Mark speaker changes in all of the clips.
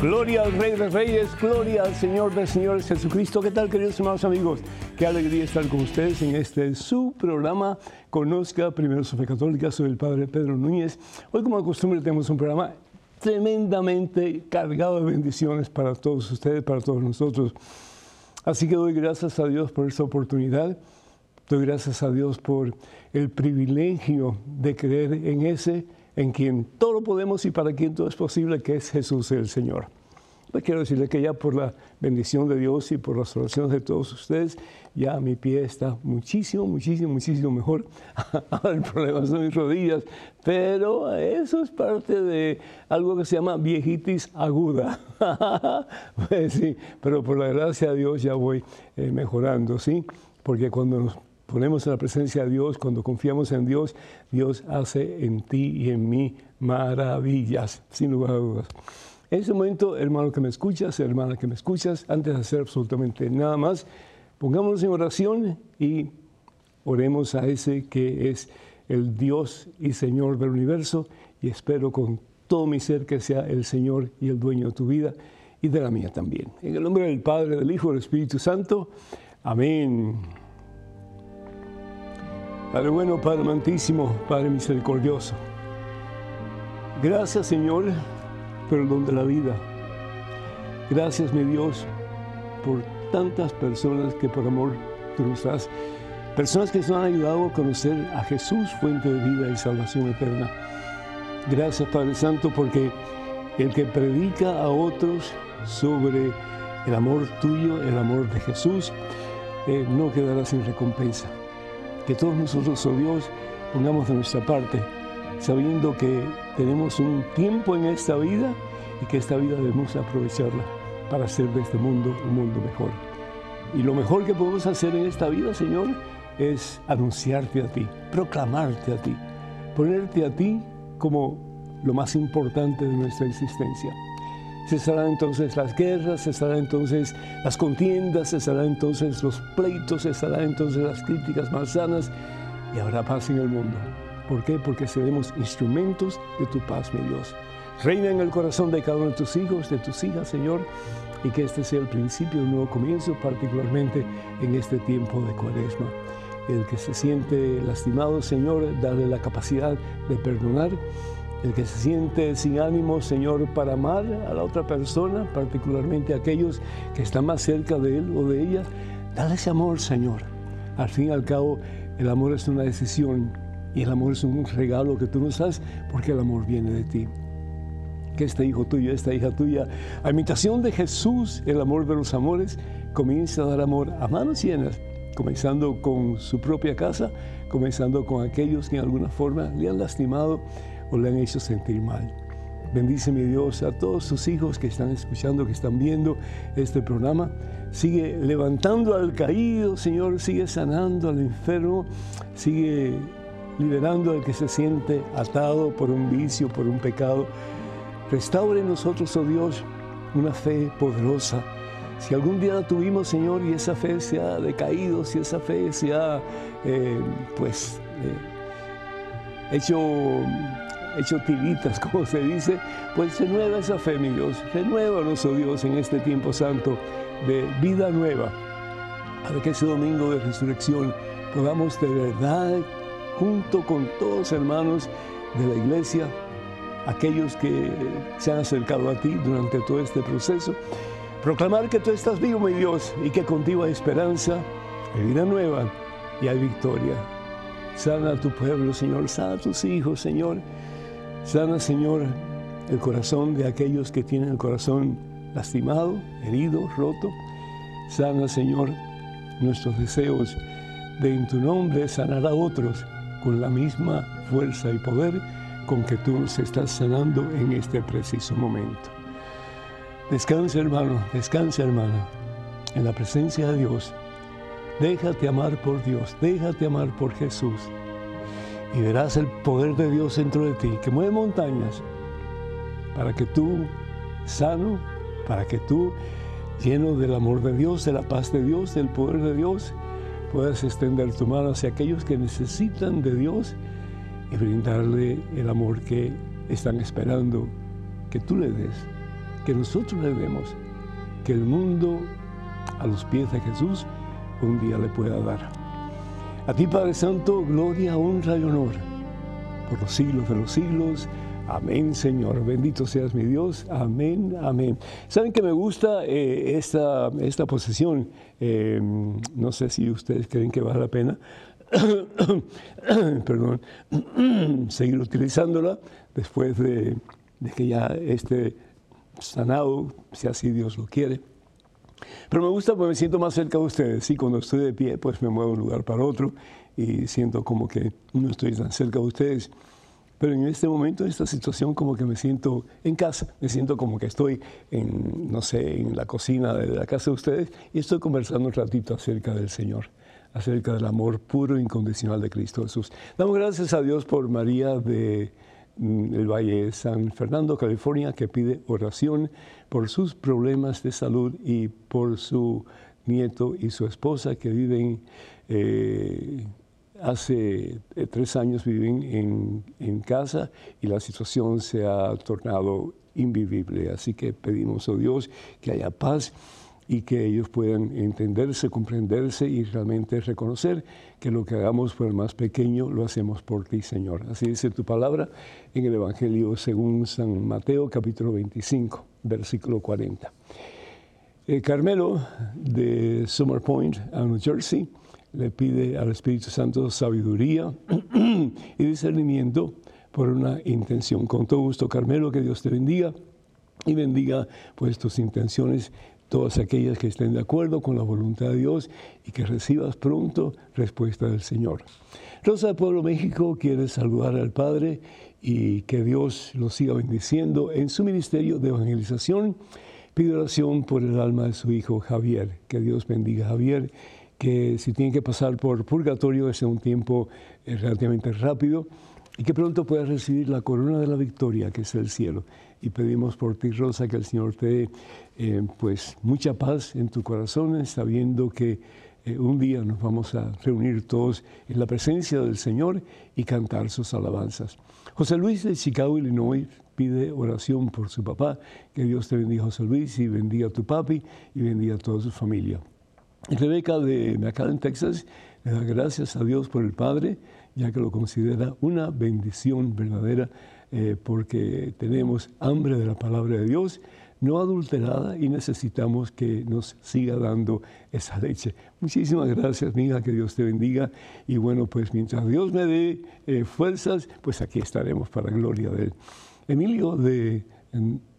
Speaker 1: Gloria al Rey de Reyes, gloria al Señor de Señores Jesucristo. ¿Qué tal, queridos hermanos amigos? Qué alegría estar con ustedes en este su programa. Conozca primero su fe católica. Soy el Padre Pedro Núñez. Hoy, como de costumbre, tenemos un programa tremendamente cargado de bendiciones para todos ustedes, para todos nosotros. Así que doy gracias a Dios por esta oportunidad. Doy gracias a Dios por el privilegio de creer en ese en quien todo lo podemos y para quien todo es posible, que es Jesús el Señor. Pues quiero decirle que ya por la bendición de Dios y por las oraciones de todos ustedes, ya mi pie está muchísimo, muchísimo, muchísimo mejor. Ahora el problema son mis rodillas, pero eso es parte de algo que se llama viejitis aguda. pues sí, pero por la gracia de Dios ya voy eh, mejorando, ¿sí? Porque cuando nos ponemos en la presencia de Dios, cuando confiamos en Dios, Dios hace en ti y en mí maravillas, sin lugar a dudas. En ese momento, hermano que me escuchas, hermana que me escuchas, antes de hacer absolutamente nada más, pongámonos en oración y oremos a ese que es el Dios y Señor del universo y espero con todo mi ser que sea el Señor y el dueño de tu vida y de la mía también. En el nombre del Padre, del Hijo y del Espíritu Santo. Amén. Padre bueno, Padre amantísimo, Padre misericordioso. Gracias Señor por el don de la vida. Gracias mi Dios por tantas personas que por amor das. Personas que nos han ayudado a conocer a Jesús, fuente de vida y salvación eterna. Gracias Padre Santo porque el que predica a otros sobre el amor tuyo, el amor de Jesús, eh, no quedará sin recompensa que todos nosotros, oh Dios, pongamos de nuestra parte, sabiendo que tenemos un tiempo en esta vida y que esta vida debemos aprovecharla para hacer de este mundo un mundo mejor. Y lo mejor que podemos hacer en esta vida, Señor, es anunciarte a ti, proclamarte a ti, ponerte a ti como lo más importante de nuestra existencia cesarán entonces las guerras, cesarán entonces las contiendas, cesarán entonces los pleitos, cesarán entonces las críticas malsanas y habrá paz en el mundo. ¿Por qué? Porque seremos instrumentos de tu paz, mi Dios. Reina en el corazón de cada uno de tus hijos, de tus hijas, Señor, y que este sea el principio de un nuevo comienzo, particularmente en este tiempo de cuaresma. El que se siente lastimado, Señor, dale la capacidad de perdonar el que se siente sin ánimo, Señor, para amar a la otra persona, particularmente a aquellos que están más cerca de él o de ella, dale ese amor, Señor. Al fin y al cabo, el amor es una decisión y el amor es un regalo que tú nos das porque el amor viene de ti. Que este hijo tuyo, esta hija tuya, a imitación de Jesús, el amor de los amores, comience a dar amor a manos llenas, comenzando con su propia casa, comenzando con aquellos que en alguna forma le han lastimado o le han hecho sentir mal. Bendice mi Dios a todos tus hijos que están escuchando, que están viendo este programa. Sigue levantando al caído, Señor, sigue sanando al enfermo, sigue liberando al que se siente atado por un vicio, por un pecado. Restaure en nosotros, oh Dios, una fe poderosa. Si algún día la tuvimos, Señor, y esa fe se ha decaído, si esa fe se ha, eh, pues, eh, hecho hecho tiritas, como se dice, pues renueva esa fe, mi Dios, renueva nuestro Dios en este tiempo santo de vida nueva, para que ese domingo de resurrección podamos de verdad, junto con todos hermanos de la iglesia, aquellos que se han acercado a ti durante todo este proceso, proclamar que tú estás vivo, mi Dios, y que contigo hay esperanza, hay vida nueva y hay victoria. Sana a tu pueblo, Señor, sana a tus hijos, Señor. Sana, Señor, el corazón de aquellos que tienen el corazón lastimado, herido, roto. Sana, Señor, nuestros deseos de en tu nombre sanar a otros con la misma fuerza y poder con que tú nos estás sanando en este preciso momento. Descansa, hermano, descansa, hermana, en la presencia de Dios. Déjate amar por Dios, déjate amar por Jesús. Y verás el poder de Dios dentro de ti, que mueve montañas, para que tú, sano, para que tú, lleno del amor de Dios, de la paz de Dios, del poder de Dios, puedas extender tu mano hacia aquellos que necesitan de Dios y brindarle el amor que están esperando que tú le des, que nosotros le demos, que el mundo a los pies de Jesús un día le pueda dar. A ti, Padre Santo, gloria, honra y honor por los siglos de los siglos. Amén, Señor. Bendito seas mi Dios. Amén, amén. ¿Saben que me gusta eh, esta, esta posesión? Eh, no sé si ustedes creen que vale la pena. Perdón, seguir utilizándola después de, que ya esté sanado, si así Dios lo quiere. Pero me gusta porque me siento más cerca de ustedes. Sí, cuando estoy de pie, pues me muevo de un lugar para otro y siento como que no estoy tan cerca de ustedes. Pero en este momento, en esta situación, como que me siento en casa, me siento como que estoy no sé, en la cocina de la casa de ustedes y estoy conversando un ratito acerca del Señor, acerca del amor puro e incondicional de Cristo Jesús. Damos gracias a Dios por María de mm, el Valle de San Fernando, California, que pide oración por sus problemas de salud y por su nieto y su esposa que viven, eh, hace eh, tres años viven en, en, casa y la situación se ha tornado invivible. Así que pedimos a Dios que haya paz y que ellos puedan entenderse, comprenderse y realmente reconocer que lo que hagamos por el más pequeño lo hacemos por ti, Señor. Así dice tu palabra en el Evangelio según San Mateo capítulo 25, versículo 40. Eh, Carmelo de Summer Point, a New Jersey, le pide al Espíritu Santo sabiduría y discernimiento por una intención. Con todo gusto, Carmelo, que Dios te bendiga y bendiga pues tus intenciones todas aquellas que estén de acuerdo con la voluntad de Dios y que recibas pronto respuesta del Señor. Rosa de Pueblo México quiere saludar al Padre y que Dios lo siga bendiciendo en su ministerio de evangelización. Pide oración por el alma de su hijo Javier. Que Dios bendiga a Javier, que si tiene que pasar por purgatorio es un tiempo eh, relativamente rápido y que pronto pueda recibir la corona de la victoria, que es el cielo. Y pedimos por ti, Rosa, que el Señor te dé eh, pues mucha paz en tu corazón, sabiendo que eh, un día nos vamos a reunir todos en la presencia del Señor y cantar sus alabanzas. José Luis de Chicago, Illinois, pide oración por su papá. Que Dios te bendiga, José Luis, y bendiga a tu papi y bendiga a toda su familia. Rebeca de McAllen, Texas, le da gracias a Dios por el Padre ya que lo considera una bendición verdadera eh, porque tenemos hambre de la palabra de Dios, no adulterada y necesitamos que nos siga dando esa leche. Muchísimas gracias, mi hija, que Dios te bendiga. Y bueno, pues mientras Dios me dé eh, fuerzas, pues aquí estaremos para gloria de Él. Emilio de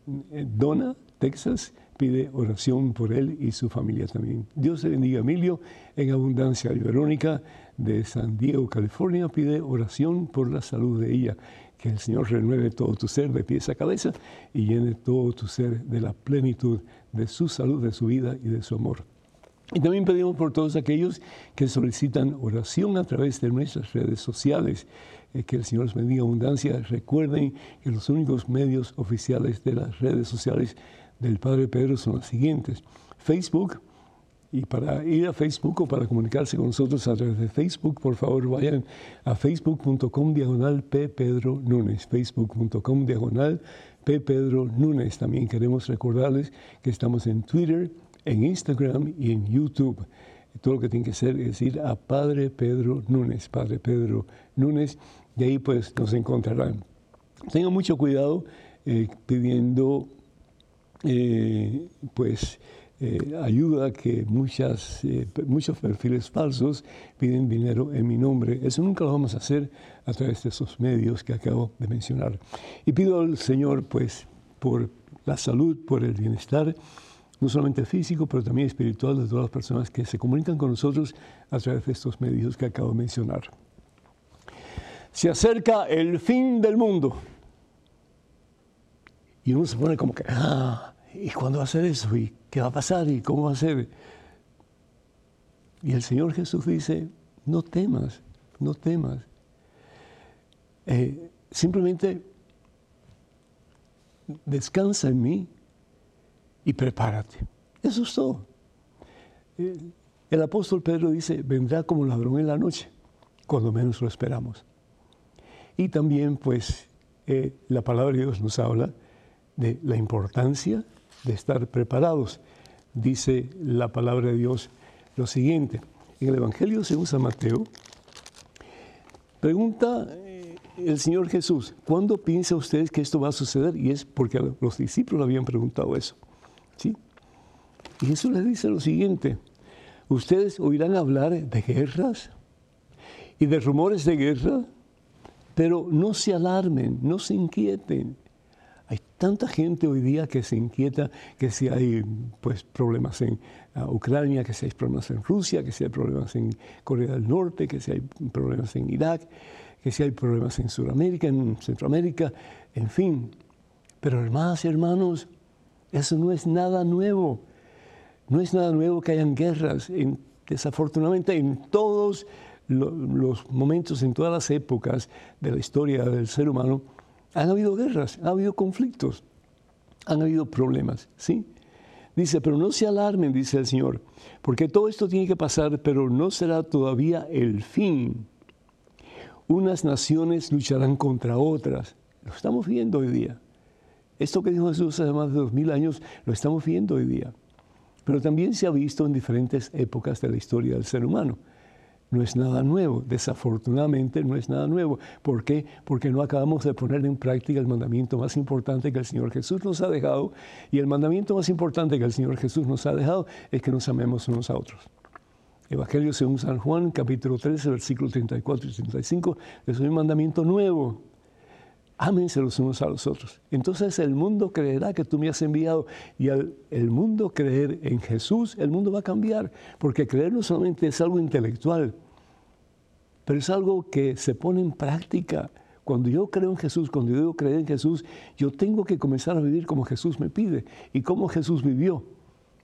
Speaker 1: Dona, Texas, pide oración por él y su familia también. Dios te bendiga, Emilio, en abundancia. Y Verónica de San Diego, California, pide oración por la salud de ella. Que el Señor renueve todo tu ser de pies a cabeza y llene todo tu ser de la plenitud de su salud, de su vida y de su amor. Y también pedimos por todos aquellos que solicitan oración a través de nuestras redes sociales. Eh, que el Señor les bendiga abundancia. Recuerden que los únicos medios oficiales de las redes sociales del Padre Pedro son las siguientes. Facebook, y para ir a Facebook o para comunicarse con nosotros a través de Facebook, por favor vayan a facebook.com diagonal P. Pedro Núñez, facebook.com diagonal P. Pedro Núñez. También queremos recordarles que estamos en Twitter, en Instagram y en YouTube. Todo lo que tienen que hacer es ir a Padre Pedro Núñez, Padre Pedro Núñez, y ahí pues nos encontrarán. Tengan mucho cuidado eh, pidiendo eh, pues eh, ayuda que muchas, eh, muchos perfiles falsos piden dinero en mi nombre. Eso nunca lo vamos a hacer a través de esos medios que acabo de mencionar. Y pido al Señor pues por la salud, por el bienestar, no solamente físico, pero también espiritual de todas las personas que se comunican con nosotros a través de estos medios que acabo de mencionar. Se acerca el fin del mundo. Y uno se pone como que, ah, ¿y cuándo va a ser eso? ¿Y qué va a pasar? ¿Y cómo va a ser? Y el Señor Jesús dice, no temas, no temas. Eh, simplemente descansa en mí y prepárate. Eso es todo. Eh, el apóstol Pedro dice, vendrá como ladrón en la noche, cuando menos lo esperamos. Y también, pues, eh, la palabra de Dios nos habla de la importancia de estar preparados. Dice la palabra de Dios lo siguiente. En el Evangelio según San Mateo, pregunta eh, el Señor Jesús, ¿cuándo piensa ustedes que esto va a suceder? Y es porque los discípulos habían preguntado eso. ¿sí? Y Jesús les dice lo siguiente, ustedes oirán hablar de guerras y de rumores de guerra, pero no se alarmen, no se inquieten. Tanta gente hoy día que se inquieta que si hay pues, problemas en uh, Ucrania, que si hay problemas en Rusia, que si hay problemas en Corea del Norte, que si hay problemas en Irak, que si hay problemas en Sudamérica, en Centroamérica, en fin. Pero hermanas y hermanos, eso no es nada nuevo. No es nada nuevo que hayan guerras. desafortunadamente en todos los momentos, en todas las épocas de la historia del ser humano, han habido guerras, ha habido conflictos, han habido problemas, ¿sí? Dice, pero no se alarmen, dice el Señor, porque todo esto tiene que pasar, pero no será todavía el fin. Unas naciones lucharán contra otras. Lo estamos viendo hoy día. Esto que dijo Jesús hace más de dos mil años, lo estamos viendo hoy día. Pero también se ha visto en diferentes épocas de la historia del ser humano no es nada nuevo, desafortunadamente no es nada nuevo. ¿Por qué? Porque no acabamos de poner en práctica el mandamiento más importante que el Señor Jesús nos ha dejado. Y el mandamiento más importante que el Señor Jesús nos ha dejado es que nos amemos unos a otros. Evangelio según San Juan, capítulo 13, versículos 34 y 35, es un mandamiento nuevo. Ámense los unos a los otros. Entonces el mundo creerá que tú me has enviado y al el mundo creer en Jesús, el mundo va a cambiar, porque creer no solamente es algo intelectual, pero es algo que se pone en práctica. Cuando yo creo en Jesús, cuando yo digo creer en Jesús, yo tengo que comenzar a vivir como Jesús me pide. ¿Y cómo Jesús vivió?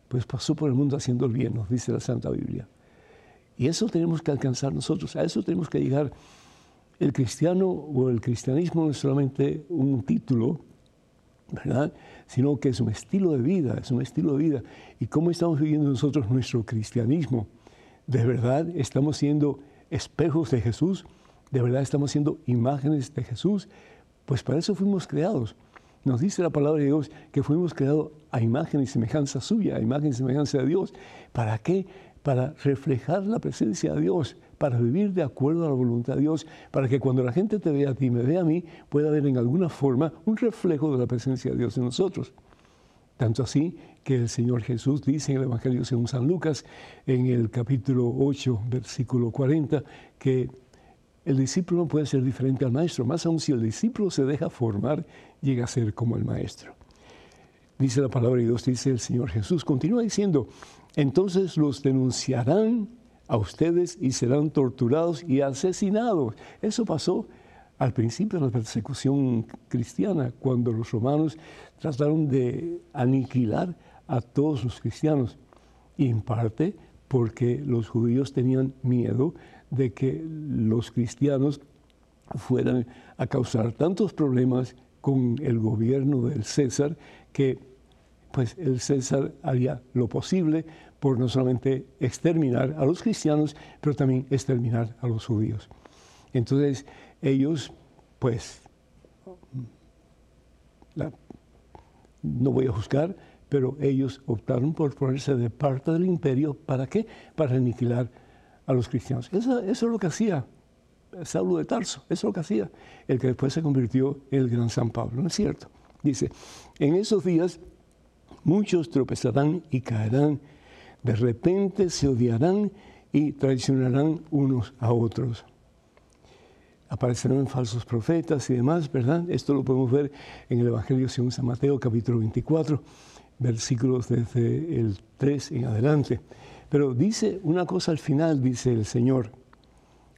Speaker 1: Pues pasó por el mundo haciendo el bien, nos dice la Santa Biblia. Y eso tenemos que alcanzar nosotros, a eso tenemos que llegar el cristiano o el cristianismo no es solamente un título, ¿verdad? Sino que es un estilo de vida, es un estilo de vida. ¿Y cómo estamos viviendo nosotros nuestro cristianismo? ¿De verdad estamos siendo espejos de Jesús? ¿De verdad estamos siendo imágenes de Jesús? Pues para eso fuimos creados. Nos dice la palabra de Dios que fuimos creados a imagen y semejanza suya, a imagen y semejanza de Dios. ¿Para qué? Para reflejar la presencia de Dios para vivir de acuerdo a la voluntad de Dios, para que cuando la gente te vea a ti y me vea a mí, pueda haber en alguna forma un reflejo de la presencia de Dios en nosotros. Tanto así que el Señor Jesús dice en el Evangelio según San Lucas, en el capítulo 8, versículo 40, que el discípulo no puede ser diferente al maestro, más aún si el discípulo se deja formar, llega a ser como el maestro. Dice la palabra de Dios, dice el Señor Jesús, continúa diciendo, entonces los denunciarán a ustedes y serán torturados y asesinados. Eso pasó al principio de la persecución cristiana, cuando los romanos trataron de aniquilar a todos los cristianos, y en parte porque los judíos tenían miedo de que los cristianos fueran a causar tantos problemas con el gobierno del César que pues el César haría lo posible por no solamente exterminar a los cristianos, pero también exterminar a los judíos. Entonces ellos, pues, no voy a juzgar, pero ellos optaron por ponerse de parte del imperio. ¿Para qué? Para aniquilar a los cristianos. Eso, eso es lo que hacía Saulo de Tarso, eso es lo que hacía, el que después se convirtió en el gran San Pablo, ¿no es cierto? Dice, en esos días muchos tropezarán y caerán de repente se odiarán y traicionarán unos a otros. Aparecerán falsos profetas y demás, ¿verdad? Esto lo podemos ver en el Evangelio según San Mateo, capítulo 24, versículos desde el 3 en adelante. Pero dice una cosa al final, dice el Señor,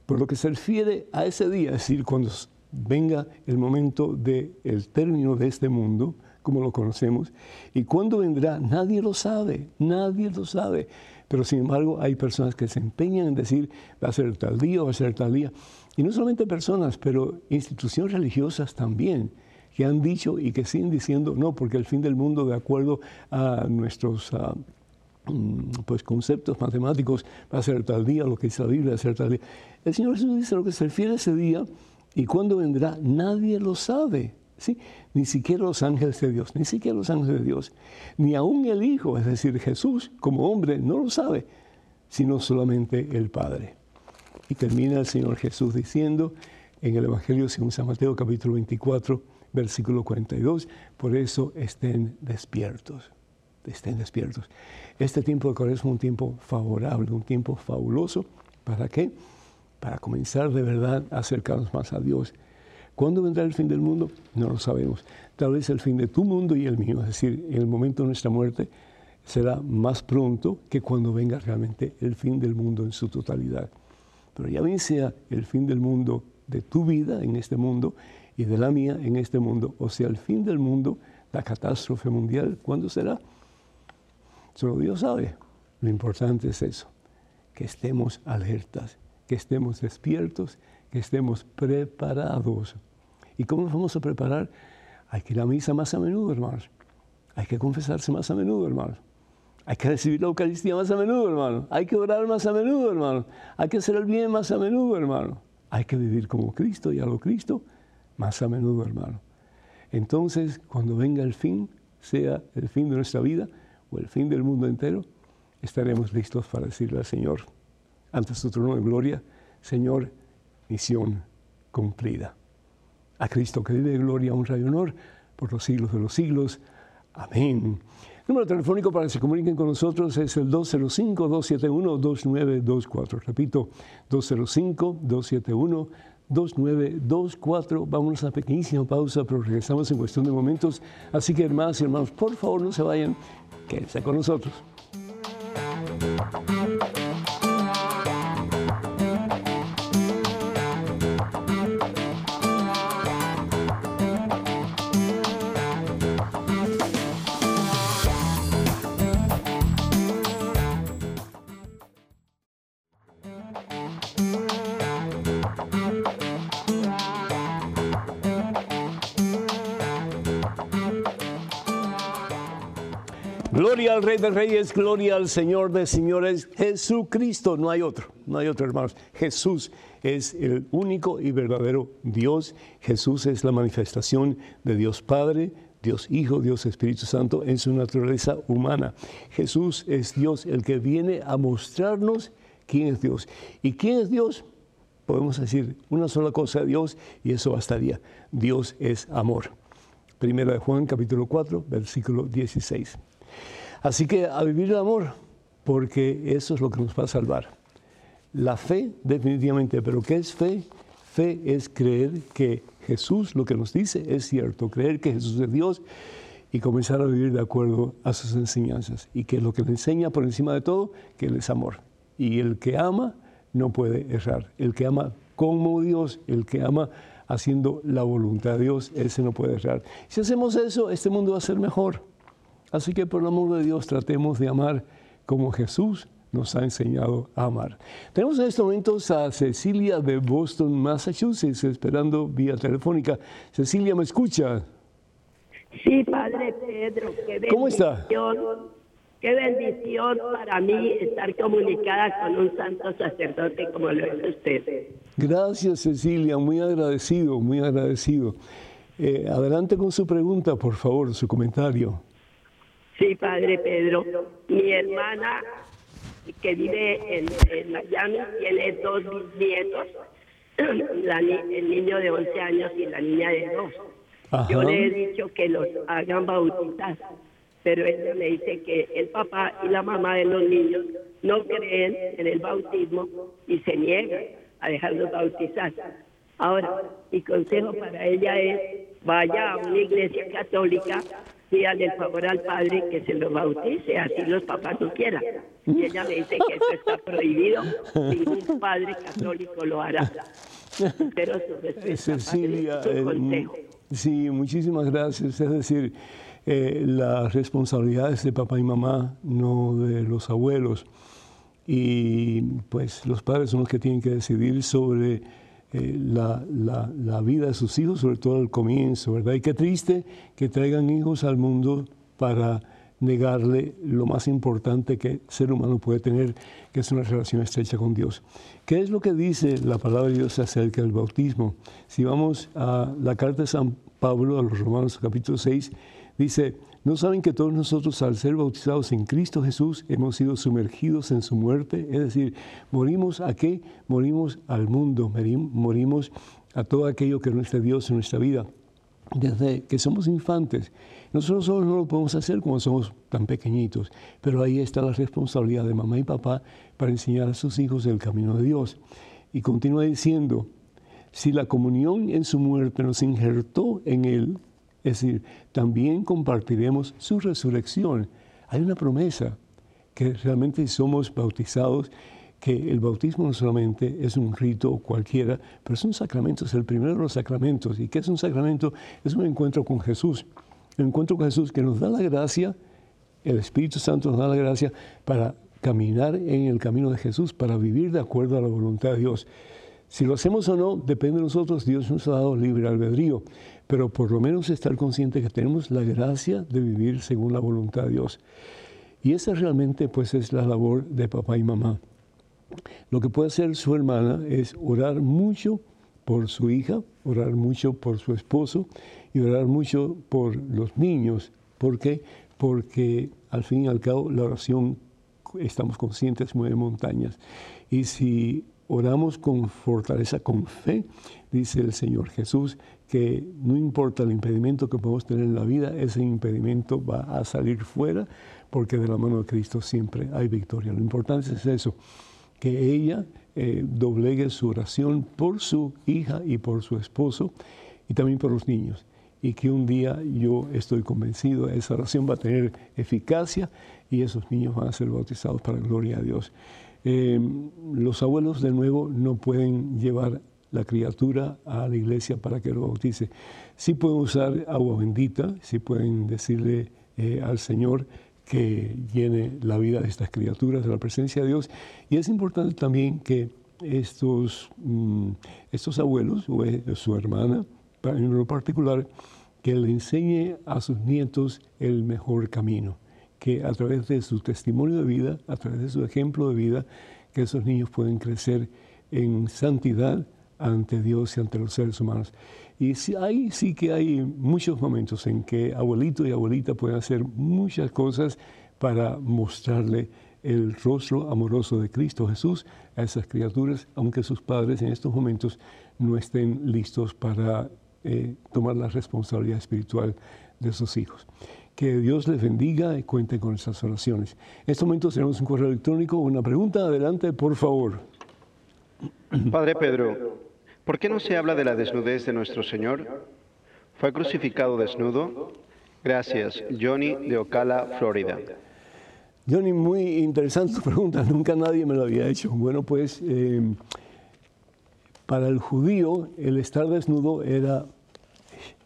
Speaker 1: por lo que se refiere a ese día, es decir, cuando venga el momento del el término de este mundo, como lo conocemos. Y cuándo vendrá, nadie lo sabe, nadie lo sabe. Pero sin embargo hay personas que se empeñan en decir va a ser tal día, va a ser tal día. Y no solamente personas, pero instituciones religiosas también que han dicho y que siguen diciendo no, porque el fin del mundo, de acuerdo a nuestros mm, pues, conceptos matemáticos, va a ser tal día, lo que dice la Biblia va a ser tal día. El Señor Jesús dice lo que se refiere a ese día y cuándo vendrá, nadie lo sabe. Ni siquiera los ángeles de Dios, ni siquiera los ángeles de Dios, ni aún el Hijo, es decir, Jesús como hombre, no lo sabe, sino solamente el Padre. Y termina el Señor Jesús diciendo en el Evangelio según San Mateo capítulo 24, versículo 42, por eso estén despiertos, estén despiertos. Este tiempo de Cuaresma es un tiempo favorable, un tiempo fabuloso. ¿Para qué? Para comenzar de verdad a acercarnos más a Dios. ¿Cuándo vendrá el fin del mundo? No lo sabemos. Tal vez el fin de tu mundo y el mío, es decir, el momento de nuestra muerte, será más pronto que cuando venga realmente el fin del mundo en su totalidad. Pero ya bien sea el fin del mundo de tu vida en este mundo y de la mía en este mundo, o sea, el fin del mundo, la catástrofe mundial, ¿cuándo será? Solo Dios sabe. Lo importante es eso, que estemos alertas, que estemos despiertos, que estemos preparados. ¿Y cómo nos vamos a preparar? Hay que ir a misa más a menudo, hermanos. Hay que confesarse más a menudo, hermanos. Hay que recibir la Eucaristía más a menudo, hermano. Hay que orar más a menudo, hermano. Hay que hacer el bien más a menudo, hermano. Hay que vivir como Cristo y a lo Cristo más a menudo, hermano. Entonces, cuando venga el fin, sea el fin de nuestra vida o el fin del mundo entero, estaremos listos para decirle al Señor, ante su trono de gloria, Señor, misión cumplida. A Cristo que vive gloria, honra y honor por los siglos de los siglos. Amén. El número telefónico para que se comuniquen con nosotros es el 205-271-2924. Repito, 205-271-2924. 2924. Vamos a una pequeñísima pausa, pero regresamos en cuestión de momentos. Así que hermanas y hermanos, por favor no se vayan, quédense con nosotros. Al Rey de Reyes, gloria al Señor de Señores, Jesucristo, no hay otro, no hay otro hermanos. Jesús es el único y verdadero Dios. Jesús es la manifestación de Dios Padre, Dios Hijo, Dios Espíritu Santo en su naturaleza humana. Jesús es Dios, el que viene a mostrarnos quién es Dios. ¿Y quién es Dios? Podemos decir una sola cosa de Dios y eso bastaría. Dios es amor. Primera de Juan capítulo 4, versículo 16. Así que a vivir el amor, porque eso es lo que nos va a salvar. La fe, definitivamente, pero ¿qué es fe? Fe es creer que Jesús lo que nos dice es cierto, creer que Jesús es Dios y comenzar a vivir de acuerdo a sus enseñanzas. Y que lo que le enseña por encima de todo, que Él es amor. Y el que ama no puede errar. El que ama como Dios, el que ama haciendo la voluntad de Dios, ese no puede errar. Si hacemos eso, este mundo va a ser mejor. Así que por el amor de Dios tratemos de amar como Jesús nos ha enseñado a amar. Tenemos en estos momentos a Cecilia de Boston, Massachusetts, esperando vía telefónica. Cecilia, ¿me escucha?
Speaker 2: Sí, Padre Pedro. Qué
Speaker 1: ¿Cómo está?
Speaker 2: Qué bendición para mí estar comunicada con un santo sacerdote como lo es usted.
Speaker 1: Gracias, Cecilia. Muy agradecido, muy agradecido. Eh, adelante con su pregunta, por favor, su comentario.
Speaker 2: Sí, padre Pedro. Mi hermana, que vive en, Miami, tiene dos nietos, el niño de 11 años y la niña de 2. Yo le he dicho que los hagan bautizar, pero ella me dice que el papá y la mamá de los niños no creen en el bautismo y se niegan a dejarlos bautizar. Ahora, mi consejo para ella es, vaya a una iglesia católica pídale el favor al padre que se lo bautice, así los papás no quieran. Y ella me dice que eso está prohibido, ningún padre católico lo hará. Pero su
Speaker 1: Cecilia, eh, sí, muchísimas gracias. Es decir, eh, las responsabilidades de papá y mamá, no de los abuelos. y pues los padres son los que tienen que decidir sobre eh, la, la, vida de sus hijos, sobre todo al comienzo, ¿verdad? Y qué triste que traigan hijos al mundo para negarle lo más importante que el ser humano puede tener, que es una relación estrecha con Dios. ¿Qué es lo que dice la palabra de Dios acerca del bautismo? Si vamos a la carta de San Pablo a los Romanos capítulo 6, dice, ¿no saben que todos nosotros al ser bautizados en Cristo Jesús hemos sido sumergidos en su muerte? Es decir, morimos a qué? Morimos al mundo, morimos a todo aquello que no es Dios en nuestra vida. Desde que somos infantes, nosotros solo no lo podemos hacer cuando somos tan pequeñitos, pero ahí está la responsabilidad de mamá y papá para enseñar a sus hijos el camino de Dios. Y continúa diciendo, si la comunión en su muerte nos injertó en él, es decir, también compartiremos su resurrección. Hay una promesa que realmente somos bautizados, que el bautismo no solamente es un rito cualquiera, pero es un sacramento, es el primero de los sacramentos. ¿Y qué es un sacramento? Es un encuentro con Jesús. El encuentro con Jesús que nos da la gracia, el Espíritu Santo nos da la gracia para caminar en el camino de Jesús, para vivir de acuerdo a la voluntad de Dios. Si lo hacemos o no, depende de nosotros. Dios nos ha dado libre albedrío, pero por lo menos estar consciente que tenemos la gracia de vivir según la voluntad de Dios. Y esa realmente pues es la labor de papá y mamá. Lo que puede hacer su hermana es orar mucho por su hija, orar mucho por su esposo y orar mucho por los niños. ¿Por qué? Porque al fin y al cabo la oración, estamos conscientes, mueve montañas. Y si oramos con fortaleza, con fe, dice el Señor Jesús, que no importa el impedimento que podemos tener en la vida, ese impedimento va a salir fuera, porque de la mano de Cristo siempre hay victoria. Lo importante es eso, que ella eh, doblegue su oración por su hija y por su esposo, y también por los niños. Y que un día yo estoy convencido, esa oración va a tener eficacia y esos niños van a ser bautizados para la gloria de Dios. Em, los abuelos de nuevo no pueden llevar la criatura a la iglesia para que lo bautice. Sí pueden usar agua bendita, sí pueden decirle eh, al Señor que llene la vida de estas criaturas de la presencia de Dios. Y es importante también que estos, mm, estos abuelos, o su hermana en lo particular, que le enseñe a sus nietos el mejor camino que a través de su testimonio de vida, a través de su ejemplo de vida, que esos niños pueden crecer en santidad ante Dios y ante los seres humanos. Y sí, ahí sí que hay muchos momentos en que abuelito y abuelita pueden hacer muchas cosas para mostrarle el rostro amoroso de Cristo Jesús a esas criaturas, aunque sus padres en estos momentos no estén listos para eh, tomar la responsabilidad espiritual de sus hijos. Que Dios les bendiga y cuente con esas oraciones. En este momento tenemos un correo electrónico, una pregunta. Adelante, por favor.
Speaker 3: Padre Pedro, ¿por qué no se habla de la desnudez de nuestro Señor? ¿Fue crucificado desnudo? Gracias, Johnny de Ocala, Florida.
Speaker 1: Johnny, muy interesante tu pregunta, nunca nadie me lo había hecho. Bueno, pues eh, para el judío el estar desnudo era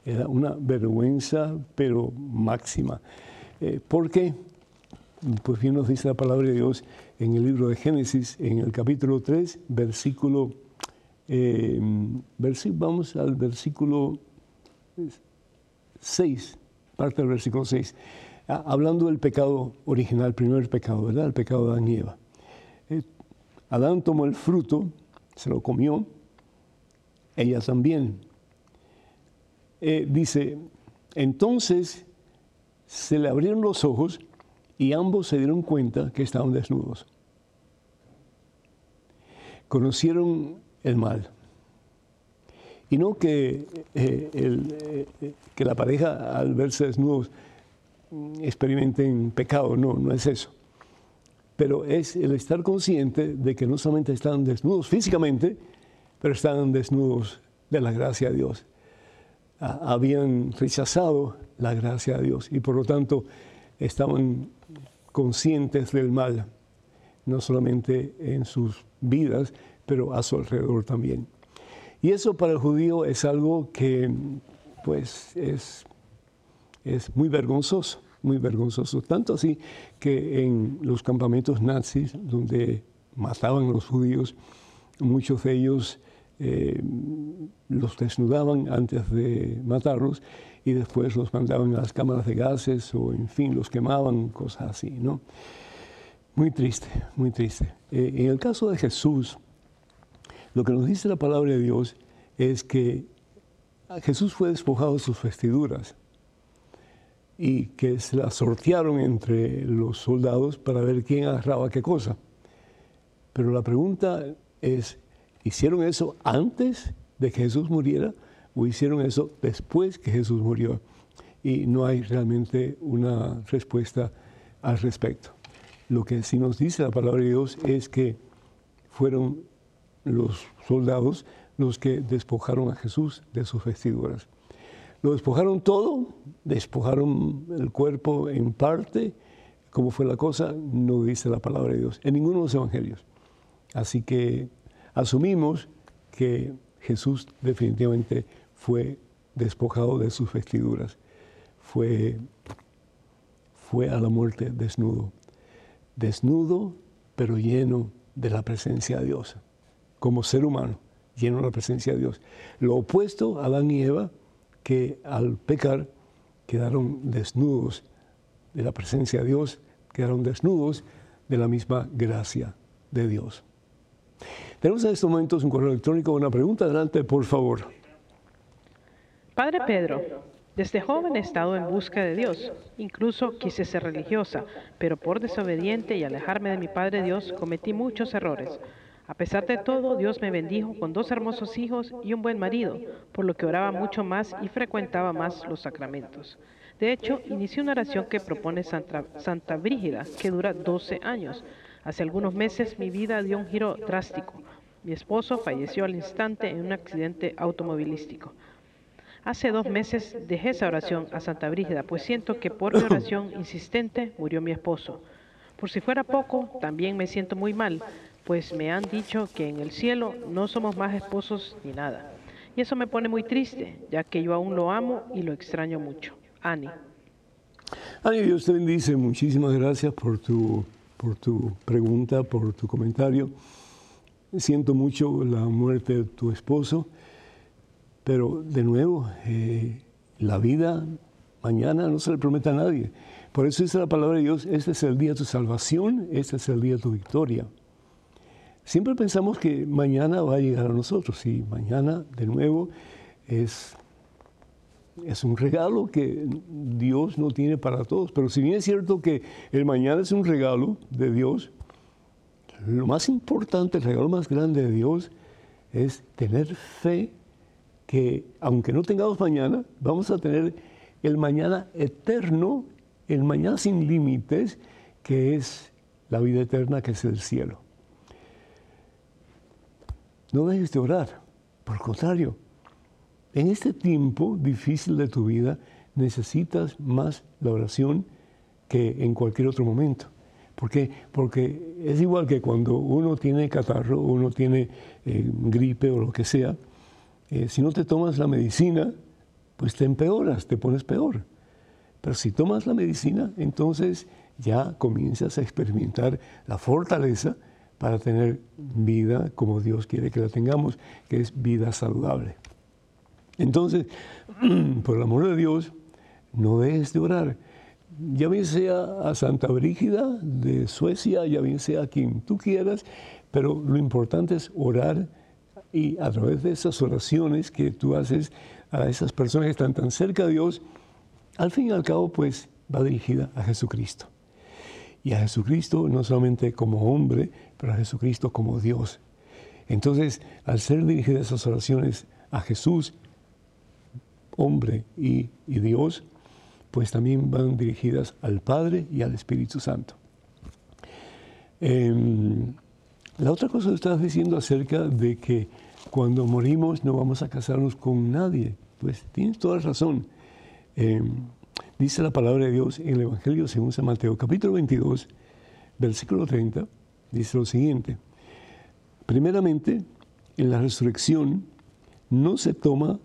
Speaker 1: era una vergüenza, pero máxima. Eh, ¿Por qué? Pues bien nos dice la palabra de Dios en el libro de Génesis, en el capítulo 3, versículo, eh, vamos al versículo 6, parte del versículo 6, hablando del pecado original, el primer pecado, ¿verdad? El pecado de Adán y Eva. Eh, Adán tomó el fruto, se lo comió, ella también. Eh, dice, entonces se le abrieron los ojos y ambos se dieron cuenta que estaban desnudos. Conocieron el mal. Y no que, eh, eh, que la pareja al verse desnudos experimenten pecado, no, no es eso. Pero es el estar consciente de que no solamente están desnudos físicamente, pero están desnudos de la gracia de Dios habían rechazado la gracia de Dios y por lo tanto estaban conscientes del mal, no solamente en sus vidas, pero a su alrededor también. Y eso para el judío es algo que pues es, es muy vergonzoso, muy vergonzoso, tanto así que en los campamentos nazis, donde mataban a los judíos, muchos de ellos eh, los desnudaban antes de matarlos y después los mandaban a las cámaras de gases o en fin, los quemaban, cosas así, ¿no? Muy triste, muy triste. Eh, en el caso de Jesús, lo que nos dice la palabra de Dios es que Jesús fue despojado de sus vestiduras y que se las sortearon entre los soldados para ver quién agarraba qué cosa. Pero la pregunta es, ¿hicieron eso antes de que Jesús muriera o hicieron eso después que Jesús murió? Y no hay realmente una respuesta al respecto. Lo que sí nos dice la palabra de Dios es que fueron los soldados los que despojaron a Jesús de sus vestiduras. Lo despojaron todo, despojaron el cuerpo en parte, como fue la cosa, no dice la palabra de Dios en ninguno de los evangelios. Así que asumimos que Jesús definitivamente fue despojado de sus vestiduras, fue, fue a la muerte desnudo, desnudo pero lleno de la presencia de Dios, como ser humano, lleno de la presencia de Dios. Lo opuesto a Adán y Eva, que al pecar quedaron desnudos de la presencia de Dios, quedaron desnudos de la misma gracia de Dios. Tenemos en estos momentos un correo electrónico, una pregunta. Adelante, por favor.
Speaker 4: Padre Pedro, desde joven he estado en busca de Dios. Incluso quise ser religiosa, pero por desobediente y alejarme de mi Padre Dios cometí muchos errores. A pesar de todo, Dios me bendijo con dos hermosos hijos y un buen marido, por lo que oraba mucho más y frecuentaba más los sacramentos. De hecho, inicié una oración que propone Santa, Santa Brígida, que dura 12 años. Hace algunos meses mi vida dio un giro drástico. Mi esposo falleció al instante en un accidente automovilístico. Hace dos meses dejé esa oración a Santa Brígida, pues siento que por mi oración insistente murió mi esposo. Por si fuera poco, también me siento muy mal, pues me han dicho que en el cielo no somos más esposos ni nada. Y eso me pone muy triste, ya que yo aún lo amo y lo extraño mucho. Ani.
Speaker 1: Ani, Dios te bendice. Muchísimas gracias por tu, por tu pregunta, por tu comentario. Siento mucho la muerte de tu esposo, pero de nuevo, eh, la vida mañana no se le promete a nadie. Por eso dice la palabra de Dios, este es el día de tu salvación, este es el día de tu victoria. Siempre pensamos que mañana va a llegar a nosotros y mañana de nuevo es, es un regalo que Dios no tiene para todos. Pero si bien es cierto que el mañana es un regalo de Dios, lo más importante, el regalo más grande de Dios es tener fe que aunque no tengamos mañana, vamos a tener el mañana eterno, el mañana sin límites, que es la vida eterna, que es el cielo. No dejes de orar. Por el contrario, en este tiempo difícil de tu vida necesitas más la oración que en cualquier otro momento. ¿Por qué? Porque es igual que cuando uno tiene catarro, uno tiene eh, gripe o lo que sea, eh, si no te tomas la medicina, pues te empeoras, te pones peor. Pero si tomas la medicina, entonces ya comienzas a experimentar la fortaleza para tener vida como Dios quiere que la tengamos, que es vida saludable. Entonces, por el amor de Dios, no dejes de orar. Ya bien sea a Santa Brígida de Suecia, ya bien sea a quien tú quieras, pero lo importante es orar y a través de esas oraciones que tú haces a esas personas que están tan cerca de Dios, al fin y al cabo, pues va dirigida a Jesucristo y a Jesucristo no solamente como hombre, pero a Jesucristo como Dios. Entonces, al ser dirigidas esas oraciones a Jesús, hombre y, Dios, pues también van dirigidas al Padre y al Espíritu Santo. Em, la otra cosa que estás diciendo acerca de que cuando morimos no vamos a casarnos con nadie, pues tienes toda razón. Em, Dice la palabra de Dios en el Evangelio según San Mateo, capítulo 22, versículo 30, dice lo siguiente. Primeramente, en la resurrección no se toma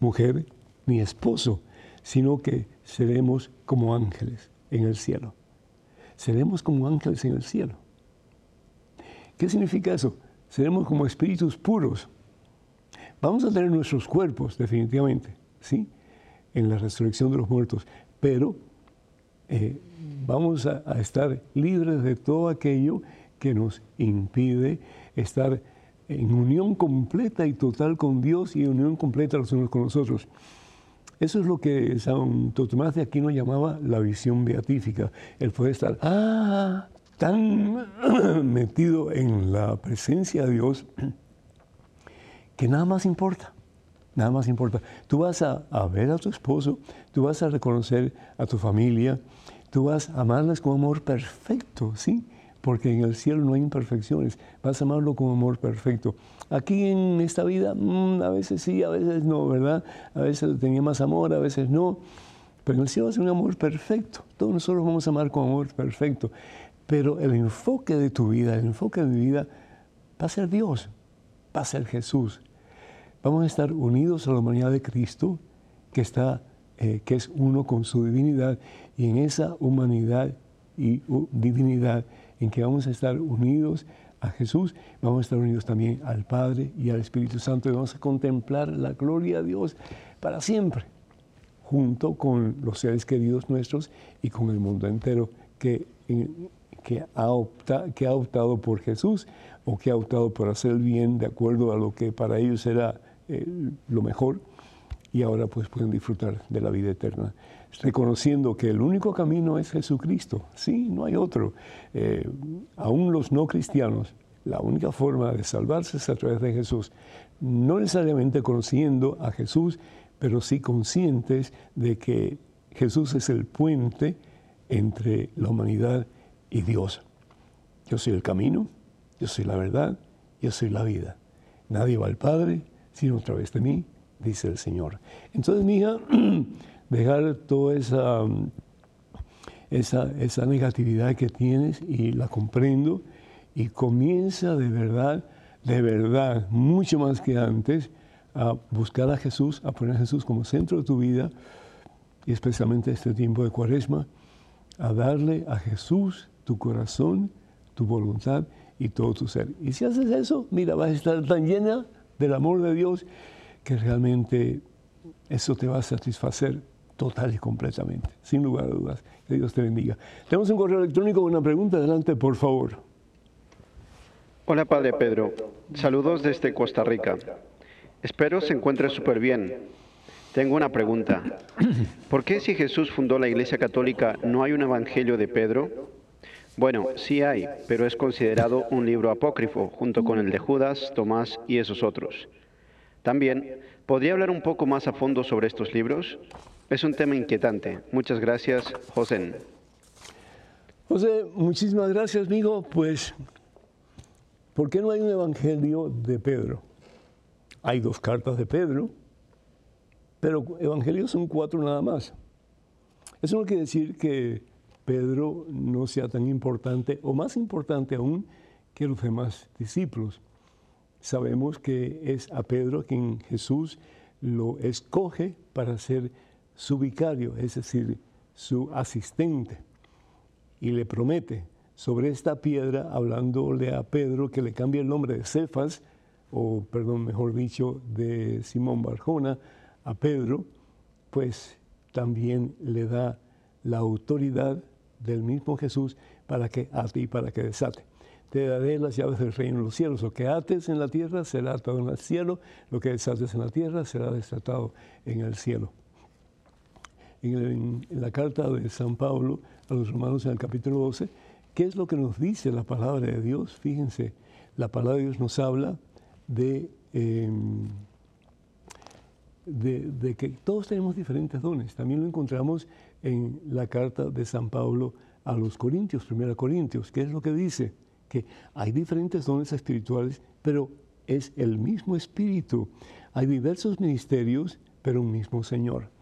Speaker 1: mujer ni esposo, sino que seremos como ángeles en el cielo. Seremos como ángeles en el cielo. ¿Qué significa eso? Seremos como espíritus puros. Vamos a tener nuestros cuerpos, definitivamente, ¿sí? En la resurrección de los muertos, pero eh, vamos a, estar libres de todo aquello que nos impide estar en unión completa y total con Dios y en unión completa los unos con nosotros. Eso es lo que Santo Tomás de Aquino llamaba la visión beatífica, el poder estar ah, tan metido en la presencia de Dios que nada más importa, nada más importa. Tú vas a, a ver a tu esposo, tú vas a reconocer a tu familia, tú vas a amarles con amor perfecto, ¿sí? Porque en el cielo no hay imperfecciones, vas a amarlo con amor perfecto. Aquí en esta vida, mm, a veces sí, a veces no, ¿verdad? A veces tenía más amor, a veces no. Pero en el cielo es un amor perfecto. Todos nosotros vamos a amar con amor perfecto. Pero el enfoque de tu vida, el enfoque de mi vida, va a ser Dios, va a ser Jesús. Vamos a estar unidos a la humanidad de Cristo, que, está, eh, que es uno con su divinidad, y en esa humanidad y divinidad en que vamos a estar unidos a Jesús, vamos a estar unidos también al Padre y al Espíritu Santo y vamos a contemplar la gloria de Dios para siempre, junto con los seres queridos nuestros y con el mundo entero que, que, ha, que ha optado por Jesús o que ha optado por hacer el bien de acuerdo a lo que para ellos era eh, lo mejor y ahora pues pueden disfrutar de la vida eterna reconociendo que el único camino es Jesucristo. Sí, no hay otro. Eh, aún los no cristianos, la única forma de salvarse es a través de Jesús. No necesariamente conociendo a Jesús, pero sí conscientes de que Jesús es el puente entre la humanidad y Dios. Yo soy el camino, yo soy la verdad, yo soy la vida. Nadie va al Padre sino a través de mí, dice el Señor. Entonces, mi hija, dejar toda esa, esa, esa negatividad que tienes y la comprendo y comienza de verdad, de verdad, mucho más que antes, a buscar a Jesús, a poner a Jesús como centro de tu vida y especialmente este tiempo de cuaresma, a darle a Jesús tu corazón, tu voluntad y todo tu ser. Y si haces eso, mira, vas a estar tan llena del amor de Dios que realmente eso te va a satisfacer total y completamente, sin lugar a dudas. Que Dios te bendiga. Tenemos un correo electrónico con una pregunta. Adelante, por favor.
Speaker 3: Hola, Padre Pedro. Saludos desde Costa Rica. Espero se encuentre súper bien. Tengo una pregunta. ¿Por qué si Jesús fundó la Iglesia Católica no hay un Evangelio de Pedro? Bueno, sí hay, pero es considerado un libro apócrifo, junto con el de Judas, Tomás y esos otros. También, ¿podría hablar un poco más a fondo sobre estos libros? Es un tema inquietante. Muchas gracias, José.
Speaker 1: José, muchísimas gracias, amigo. Pues, ¿por qué no hay un evangelio de Pedro? Hay dos cartas de Pedro, pero evangelios son cuatro nada más. Eso no quiere decir que Pedro no sea tan importante o más importante aún que los demás discípulos. Sabemos que es a Pedro quien Jesús lo escoge para ser su vicario, es decir, su asistente, y le promete sobre esta piedra, hablándole a Pedro que le cambie el nombre de Cefas, o perdón, mejor dicho, de Simón Barjona, a Pedro, pues también le da la autoridad del mismo Jesús para que ate y para que desate. Te daré las llaves del reino de los cielos. Lo que ates en la tierra será atado en el cielo, lo que desates en la tierra será desatado en el cielo en, la carta de San Pablo a los romanos en el capítulo 12, ¿qué es lo que nos dice la palabra de Dios? Fíjense, la palabra de Dios nos habla de, em, que todos tenemos diferentes dones. También lo encontramos en la carta de San Pablo a los Corintios, Primera Corintios. ¿Qué es lo que dice? Que hay diferentes dones espirituales, pero es el mismo Espíritu. Hay diversos ministerios, pero un mismo Señor.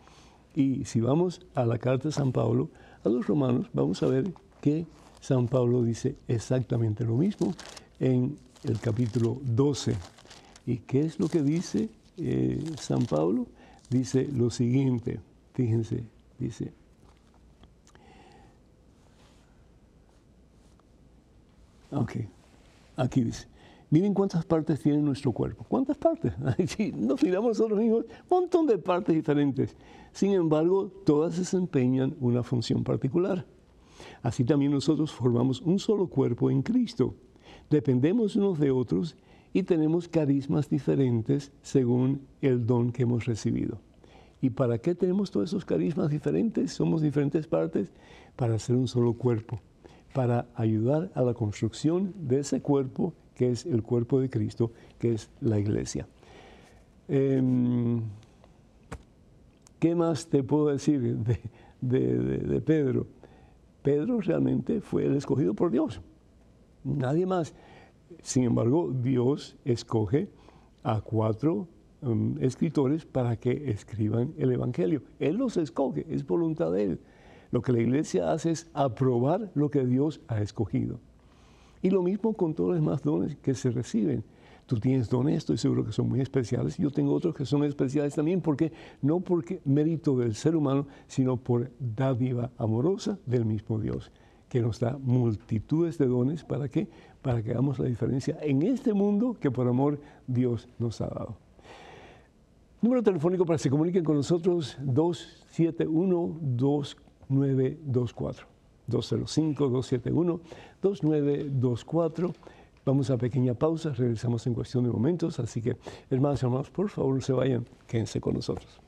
Speaker 1: Y si vamos a la carta de San Pablo, a los romanos, vamos a ver que San Pablo dice exactamente lo mismo en el capítulo 12. ¿Y qué es lo que dice eh, San Pablo? Dice lo siguiente, fíjense, dice, ok, aquí dice, miren cuántas partes tiene nuestro cuerpo. ¿Cuántas partes? Si nos miramos nosotros mismos, un montón de partes diferentes. Sin embargo, todas desempeñan una función particular. Así también nosotros formamos un solo cuerpo en Cristo. Dependemos unos de otros y tenemos carismas diferentes según el don que hemos recibido. ¿Y para qué tenemos todos esos carismas diferentes? Somos diferentes partes para hacer un solo cuerpo, para ayudar a la construcción de ese cuerpo que es el cuerpo de Cristo, que es la iglesia. Em, ¿Qué más te puedo decir de, Pedro? Pedro realmente fue el escogido por Dios, nadie más. Sin embargo, Dios escoge a cuatro um, escritores para que escriban el Evangelio. Él los escoge, es voluntad de Él. Lo que la iglesia hace es aprobar lo que Dios ha escogido. Y lo mismo con todos los demás dones que se reciben. Tú tienes dones, estoy seguro que son muy especiales. Yo tengo otros que son especiales también, porque no porque mérito del ser humano, sino por dádiva amorosa del mismo Dios, que nos da multitudes de dones. ¿Para qué? Para que hagamos la diferencia en este mundo que por amor Dios nos ha dado. Número telefónico para que se comuniquen con nosotros, 271-2924. 205-271-2924. Vamos a pequeña pausa, regresamos en cuestión de momentos, así que hermanos y hermanos, por favor se vayan, quédense con nosotros.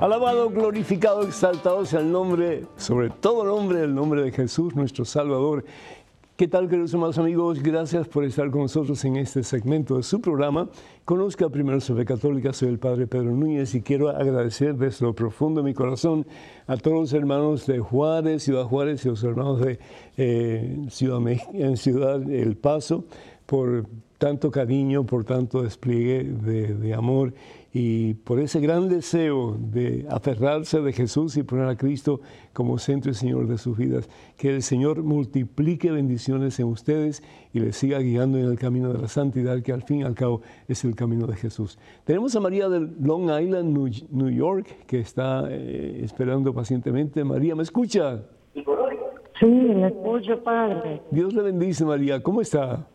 Speaker 1: Alabado, glorificado, exaltado sea el nombre, sobre todo nombre, el nombre de Jesús, nuestro Salvador. ¿Qué tal, queridos hermanos amigos? Gracias por estar con nosotros en este segmento de su programa. Conozca primero sobre Católica, soy el Padre Pedro Núñez y quiero agradecer desde lo profundo de mi corazón a todos los hermanos de Juárez, Ciudad Juárez y los hermanos de eh, Ciudad, El Paso por tanto cariño, por tanto despliegue de, de amor y por ese gran deseo de aferrarse de Jesús y poner a Cristo como centro y Señor de sus vidas. Que el Señor multiplique bendiciones en ustedes y les siga guiando en el camino de la santidad, que al fin y al cabo es el camino de Jesús. Tenemos a María de Long Island, New York, que está eh, esperando pacientemente. María, ¿me escucha?
Speaker 5: Sí, me escucho, Padre.
Speaker 1: Dios le bendice, María. ¿Cómo está?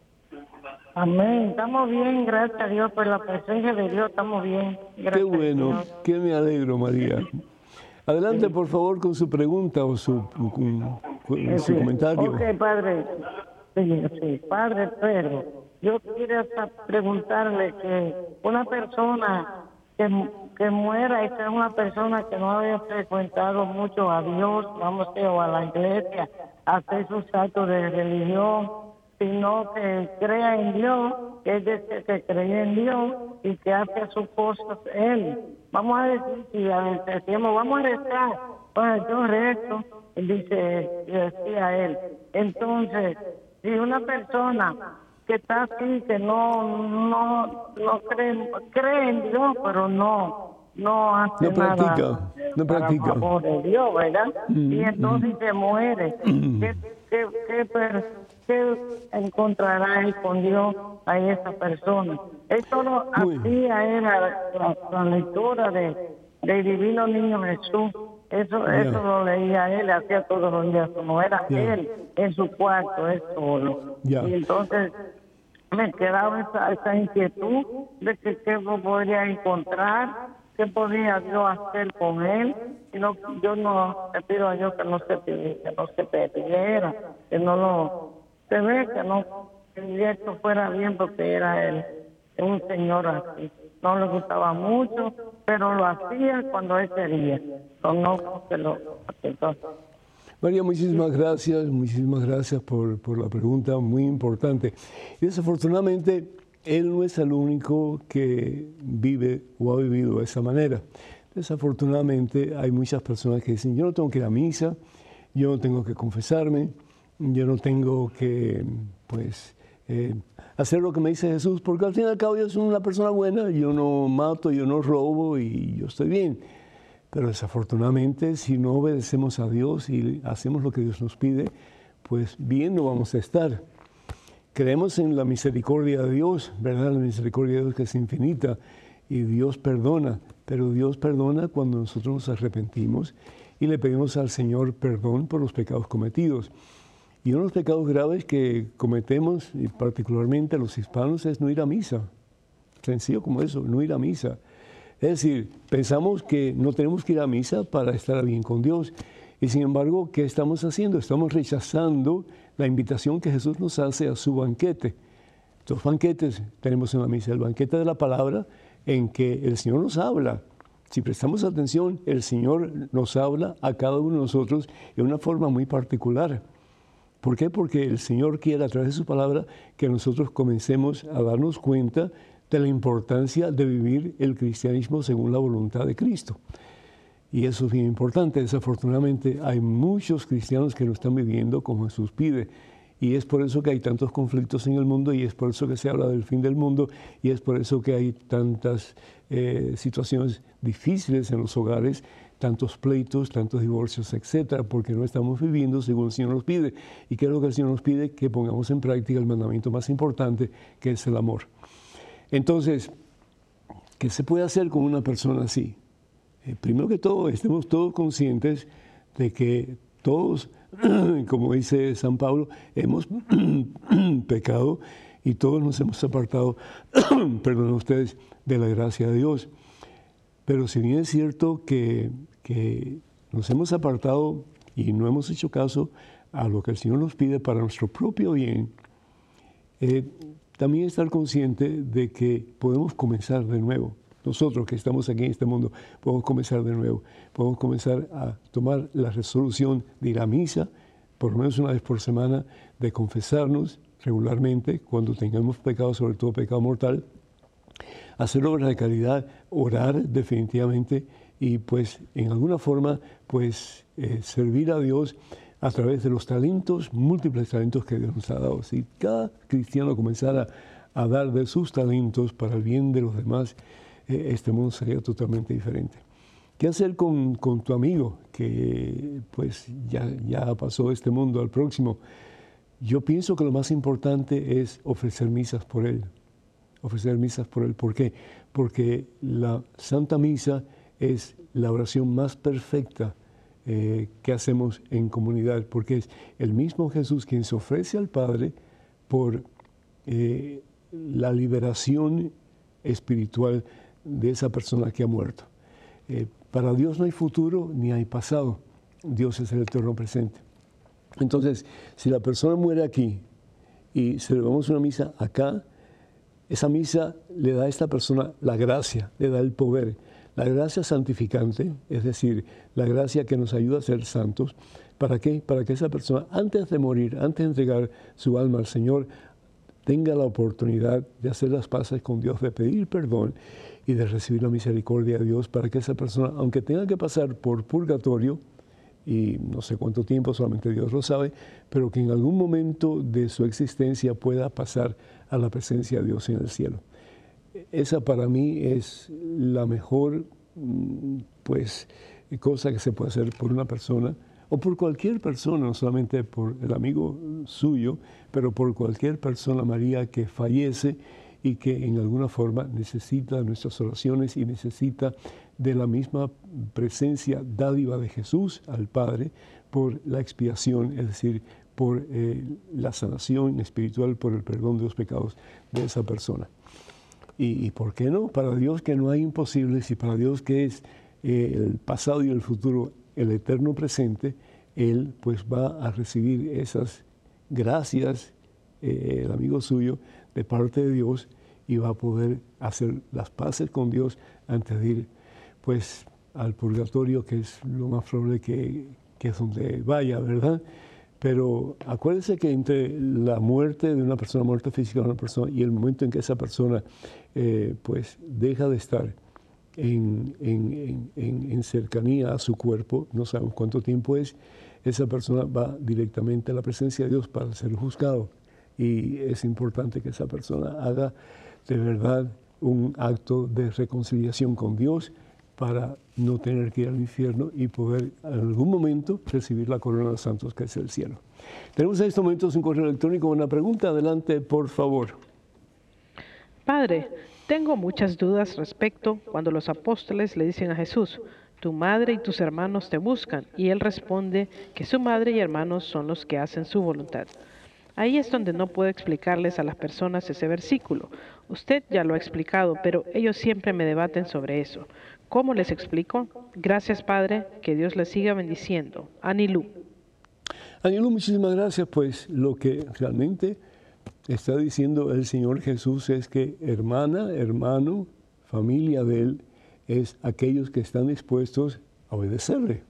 Speaker 5: Amén. Estamos bien, gracias a Dios por la presencia de Dios. Estamos bien.
Speaker 1: Qué bueno, qué me alegro, María. Adelante, por favor, con su pregunta o su, su comentario.
Speaker 5: Ok, padre. Sí, sí, padre Pedro. Yo quería preguntarle que una persona que, que muera y sea una persona que no haya frecuentado mucho a Dios, vamos a o a la iglesia, hacer sus actos de religión, sino que crea en Dios, que es decir, que cree en Dios y que hace sus cosas Él. Vamos a decir, si decimos, vamos a rezar, pues yo rezo, dice, decía él. Entonces, si una persona que está así, que no, no, no cree, cree en Dios, pero no, no hace
Speaker 1: no practica, no practica.
Speaker 5: de Dios, ¿verdad? Mm, y entonces mm. se muere. Mm. ¿Qué, qué, qué, ¿qué encontrará él con Dios a esa persona? Esto lo hacía era la, lectura de, de Divino Niño Jesús. Eso, eso lo leía él, hacía todos los días, como era él en su cuarto, él solo. Y entonces me quedaba esa, esa inquietud de que qué podría encontrar, qué podía yo hacer con él. Y no, yo no le pido a Dios que no se que no se perdiera, que no lo se ve que no, que esto fuera bien porque era él, un señor así. No le gustaba mucho, pero lo hacía cuando él quería. No, que lo
Speaker 1: María, muchísimas gracias, muchísimas gracias por, por la pregunta muy importante. Desafortunadamente, él no es el único que vive o ha vivido de esa manera. Desafortunadamente hay muchas personas que dicen, yo no tengo que ir a misa, yo no tengo que confesarme, yo no tengo que, pues, eh, hacer lo que me dice Jesús, porque al fin y al cabo yo soy una persona buena, yo no mato, yo no robo y yo estoy bien. Pero desafortunadamente, si no obedecemos a Dios y hacemos lo que Dios nos pide, pues bien no vamos a estar. Creemos en la misericordia de Dios, ¿verdad? La misericordia de Dios que es infinita y Dios perdona, pero Dios perdona cuando nosotros nos arrepentimos y le pedimos al Señor perdón por los pecados cometidos. Y uno de los pecados graves que cometemos, y particularmente los hispanos, es no ir a misa. Sencillo como eso, no ir a misa. Es decir, pensamos que no tenemos que ir a misa para estar bien con Dios. Y sin embargo, ¿qué estamos haciendo? Estamos rechazando la invitación que Jesús nos hace a su banquete. Dos banquetes tenemos en la misa. El banquete de la palabra, en que el Señor nos habla. Si prestamos atención, el Señor nos habla a cada uno de nosotros de una forma muy particular. ¿Por qué? Porque el Señor quiere a través de su palabra que nosotros comencemos a darnos cuenta de la importancia de vivir el cristianismo según la voluntad de Cristo. Y eso es bien importante. Desafortunadamente hay muchos cristianos que no están viviendo como Jesús pide. Y es por eso que hay tantos conflictos en el mundo y es por eso que se habla del fin del mundo y es por eso que hay tantas eh, situaciones difíciles en los hogares tantos pleitos, tantos divorcios, etcétera, porque no estamos viviendo según el Señor nos pide. ¿Y qué es lo que el Señor nos pide? Que pongamos en práctica el mandamiento más importante, que es el amor. Entonces, ¿qué se puede hacer con una persona así? Eh, primero que todo, estemos todos conscientes de que todos, como dice San Pablo, hemos pecado y todos nos hemos apartado, perdón ustedes, de la gracia de Dios. Pero si bien es cierto que que nos hemos apartado y no hemos hecho caso a lo que el Señor nos pide para nuestro propio bien, eh, también estar consciente de que podemos comenzar de nuevo. Nosotros que estamos aquí en este mundo, podemos comenzar de nuevo. Podemos comenzar a tomar la resolución de ir a misa, por lo menos una vez por semana, de confesarnos regularmente cuando tengamos pecado, sobre todo pecado mortal, hacer obras de caridad, orar definitivamente y pues en alguna forma pues eh, servir a Dios a través de los talentos, múltiples talentos que Dios nos ha dado. Si cada cristiano comenzara a dar de sus talentos para el bien de los demás, eh, este mundo sería totalmente diferente. ¿Qué hacer con, con, tu amigo que pues ya, ya pasó este mundo al próximo? Yo pienso que lo más importante es ofrecer misas por él. Ofrecer misas por él. ¿Por qué? Porque la Santa Misa es la oración más perfecta eh, que hacemos en comunidad, porque es el mismo Jesús quien se ofrece al Padre por eh, la liberación espiritual de esa persona que ha muerto. Eh, para Dios no hay futuro ni hay pasado, Dios es el eterno presente. Entonces, si la persona muere aquí y celebramos una misa acá, esa misa le da a esta persona la gracia, le da el poder la gracia santificante, es decir, la gracia que nos ayuda a ser santos, ¿para qué? Para que esa persona, antes de morir, antes de entregar su alma al Señor, tenga la oportunidad de hacer las paces con Dios, de pedir perdón y de recibir la misericordia de Dios, para que esa persona, aunque tenga que pasar por purgatorio, y no sé cuánto tiempo, solamente Dios lo sabe, pero que en algún momento de su existencia pueda pasar a la presencia de Dios en el cielo esa para mí es la mejor mm, pues, cosa que se puede hacer por una persona o por cualquier persona, no solamente por el amigo suyo, pero por cualquier persona, María, que fallece y que en alguna forma necesita nuestras oraciones y necesita de la misma presencia dádiva de Jesús al Padre por la expiación, es decir, por eh, la sanación espiritual, por el perdón de los pecados de esa persona. Y, por qué no? Para Dios que no hay imposibles y para Dios que es eh, el pasado y el futuro, el eterno presente, Él pues va a recibir esas gracias, eh, el amigo suyo, de parte de Dios y va a poder hacer las paces con Dios antes de ir pues al purgatorio, que es lo más probable que, que es donde vaya, ¿verdad? Pero acuérdense que entre la muerte de una persona, muerte física de una persona, y el momento en que esa persona eh, pues deja de estar en, en, cercanía a su cuerpo, no sabemos cuánto tiempo es, esa persona va directamente a la presencia de Dios para ser juzgado. y es importante que esa persona haga de verdad un acto de reconciliación con Dios para no tener que ir al infierno y poder en algún momento recibir la corona de santos que es el cielo. Tenemos en estos momentos un correo electrónico, una pregunta. Adelante, por favor.
Speaker 4: Padre, tengo muchas dudas respecto cuando los apóstoles le dicen a Jesús, tu madre y tus hermanos te buscan, y él responde que su madre y hermanos son los que hacen su voluntad. Ahí es donde no puedo explicarles a las personas ese versículo. Usted ya lo ha explicado, pero ellos siempre me debaten sobre eso. ¿Cómo les explico? Gracias, Padre, que Dios les siga bendiciendo. Anilú.
Speaker 1: Anilú, muchísimas gracias. Pues lo que realmente está diciendo el Señor Jesús es que hermana, hermano, familia de Él, es aquellos que están dispuestos a obedecerle.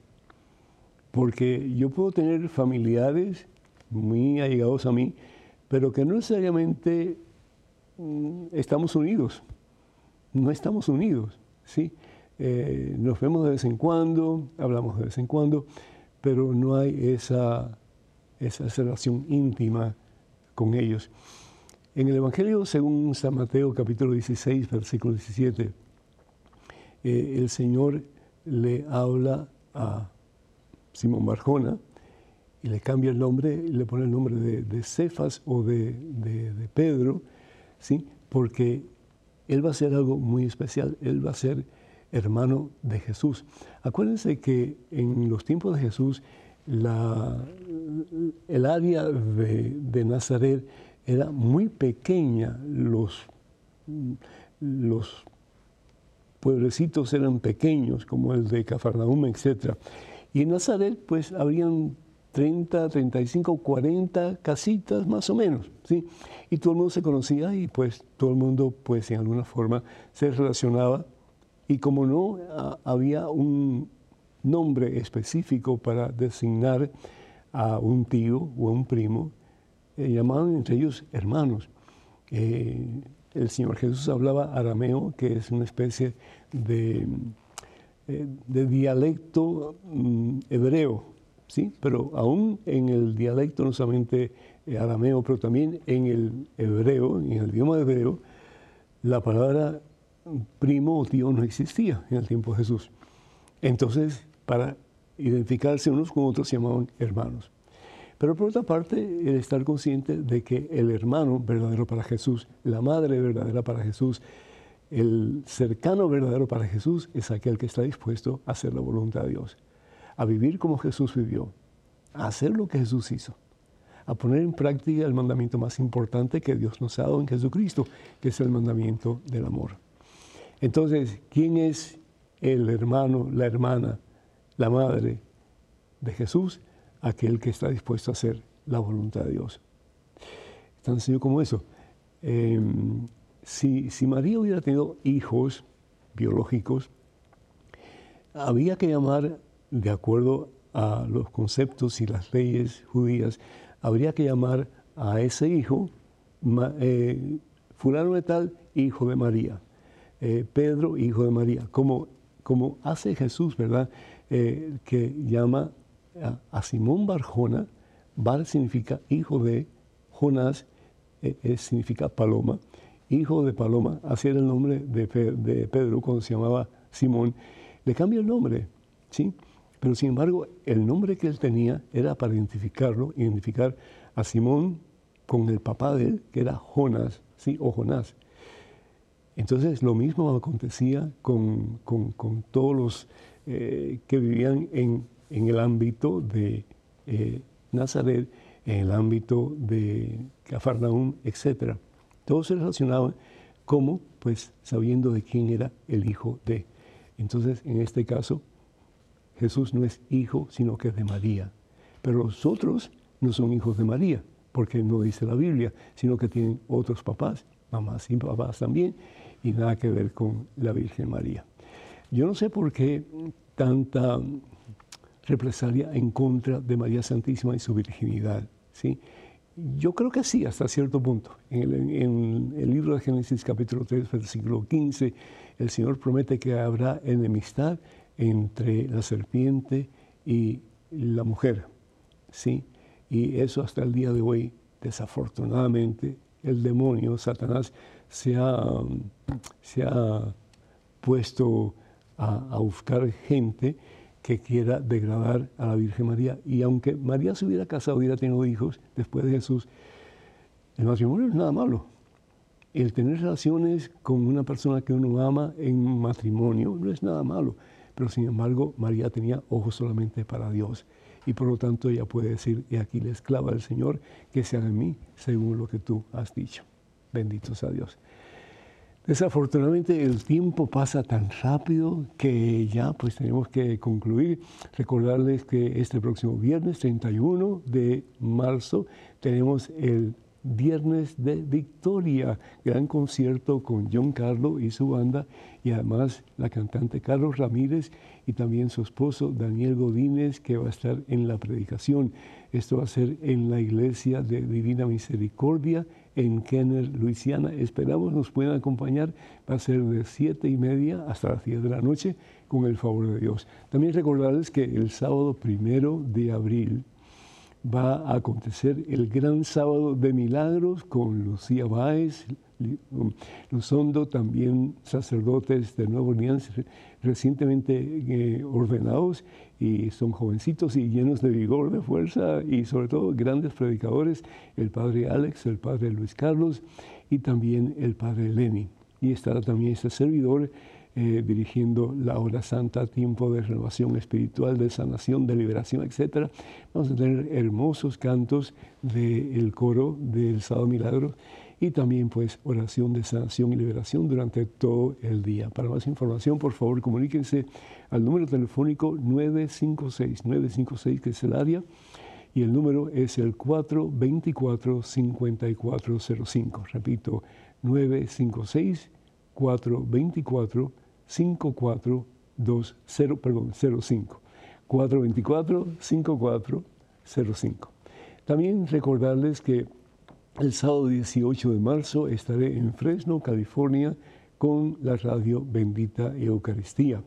Speaker 1: Porque yo puedo tener familiares muy allegados a mí, pero que no necesariamente mm, estamos unidos. No estamos unidos, ¿sí? Eh, nos vemos de vez en cuando, hablamos de vez en cuando, pero no hay esa, esa relación íntima con ellos. En el Evangelio, según San Mateo capítulo 16, versículo 17, eh, el Señor le habla a Simón Barjona, y le cambia el nombre le pone el nombre de, Cefas o de, Pedro, ¿sí? porque él va a ser algo muy especial, él va a ser hermano de Jesús. Acuérdense que en los tiempos de Jesús el área de, Nazaret era muy pequeña, los, los pueblecitos eran pequeños, como el de Cafarnaum, etc. Y en Nazaret, pues, habrían 30, 35, 40 casitas más o menos, ¿sí? Y todo el mundo se conocía y pues todo el mundo pues en alguna forma se relacionaba y como no había un nombre específico para designar a un tío o a un primo, eh, llamaban entre ellos hermanos. Eh, el Señor Jesús hablaba arameo, que es una especie de, eh, dialecto mm, hebreo, ¿sí? pero aún en el dialecto, no solamente eh, arameo, pero también en el hebreo, en el idioma hebreo, la palabra primo o tío no existía en el tiempo de Jesús. Entonces, para identificarse unos con otros se llamaban hermanos. Pero por otra parte, el estar consciente de que el hermano verdadero para Jesús, la madre verdadera para Jesús, el cercano verdadero para Jesús es aquel que está dispuesto a hacer la voluntad de Dios a vivir como Jesús vivió, a hacer lo que Jesús hizo, a poner en práctica el mandamiento más importante que Dios nos ha dado en Jesucristo, que es el mandamiento del amor. Entonces, ¿quién es el hermano, la hermana, la madre de Jesús? Aquel que está dispuesto a hacer la voluntad de Dios. Tan sencillo como eso. Em, si, María hubiera tenido hijos biológicos, había que llamar de acuerdo a los conceptos y las leyes judías, habría que llamar a ese hijo eh, fulano de tal, hijo de María, eh, Pedro, hijo de María, como, como hace Jesús, ¿verdad? Eh, que llama a, Simón Barjona, Bar significa hijo de Jonás, significa paloma, hijo de paloma, así era el nombre de, de Pedro cuando se llamaba Simón, le cambia el nombre, ¿sí? Pero sin embargo, el nombre que él tenía era para identificarlo, identificar a Simón con el papá de él, que era Jonás, ¿sí? o Jonás. Entonces lo mismo acontecía con, todos los eh, que vivían en, el ámbito de eh, Nazaret, en el ámbito de Cafarnaum, etc. Todos se relacionaban como, pues, sabiendo de quién era el hijo de. Entonces, en este caso, Jesús no es hijo, sino que es de María. Pero los otros no son hijos de María, porque no dice la Biblia, sino que tienen otros papás, mamás y papás también, y nada que ver con la Virgen María. Yo no sé por qué tanta represalia en contra de María Santísima y su virginidad. ¿sí? Yo creo que sí, hasta cierto punto. En el, en el, libro de Génesis capítulo 3, versículo 15, el Señor promete que habrá enemistad entre la serpiente y la mujer, ¿sí? Y eso hasta el día de hoy desafortunadamente el demonio, Satanás, se ha, se ha puesto a, buscar gente que quiera degradar a la Virgen María. Y aunque María se hubiera casado, hubiera tenido hijos después de Jesús, el matrimonio es nada malo. El tener relaciones con una persona que uno ama en matrimonio no es nada malo. Pero sin embargo, María tenía ojos solamente para Dios. Y por lo tanto ella puede decir, y aquí la esclava del Señor, que sea en mí según lo que tú has dicho. Bendito sea Dios. Desafortunadamente el tiempo pasa tan rápido que ya pues tenemos que concluir. Recordarles que este próximo viernes 31 de marzo tenemos el Viernes de Victoria, gran concierto con John Carlo y su banda y además la cantante Carlos Ramírez y también su esposo Daniel Godínez que va a estar en la predicación. Esto va a ser en la iglesia de Divina Misericordia en Kenner, Luisiana. Esperamos nos puedan acompañar. Va a ser de siete y media hasta las 10 de la noche con el favor de Dios. También recordarles que el sábado primero de abril va a acontecer el gran sábado de milagros con Lucía Báez, Luzondo, también sacerdotes de Nueva Orleans recientemente eh, ordenados y son jovencitos y llenos de vigor, de fuerza y sobre todo grandes predicadores, el padre Alex, el padre Luis Carlos y también el padre Lenny. Y estará también este servidor eh, dirigiendo la hora santa, tiempo de renovación espiritual, de sanación, de liberación, etc. Vamos a tener hermosos cantos del coro del Sábado Milagro y también pues oración de sanación y liberación durante todo el día. Para más información, por favor, comuníquense al número telefónico 956, 956 que es el área, y el número es el 424-5405. Repito, 956 424 5420, perdón, 05. 424-5405. También recordarles que el sábado 18 de marzo estaré en Fresno, California, con la radio Bendita Eucaristía.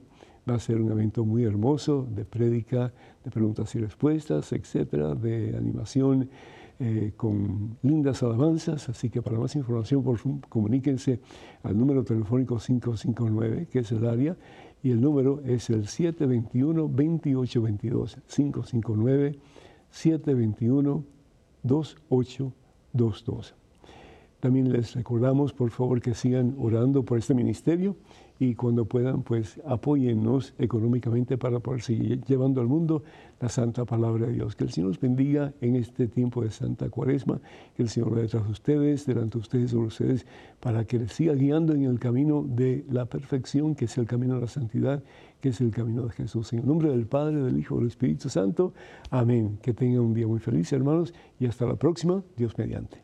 Speaker 1: Va a ser un evento muy hermoso de prédica, de preguntas y respuestas, etcétera, de animación eh, con lindas alabanzas, así que para más información por comuníquense al número telefónico 559, que es el área, y el número es el 721-2822, 559-721-2822. También les recordamos, por favor, que sigan orando por este ministerio y cuando puedan, pues apóyennos económicamente para poder seguir llevando al mundo la santa palabra de Dios. Que el Señor los bendiga en este tiempo de Santa Cuaresma, que el Señor vaya detrás de ustedes, delante de ustedes, sobre ustedes, para que les siga guiando en el camino de la perfección, que es el camino de la santidad, que es el camino de Jesús. En el nombre del Padre, del Hijo, del Espíritu Santo. Amén. Que tengan un día muy feliz, hermanos, y hasta la próxima, Dios mediante.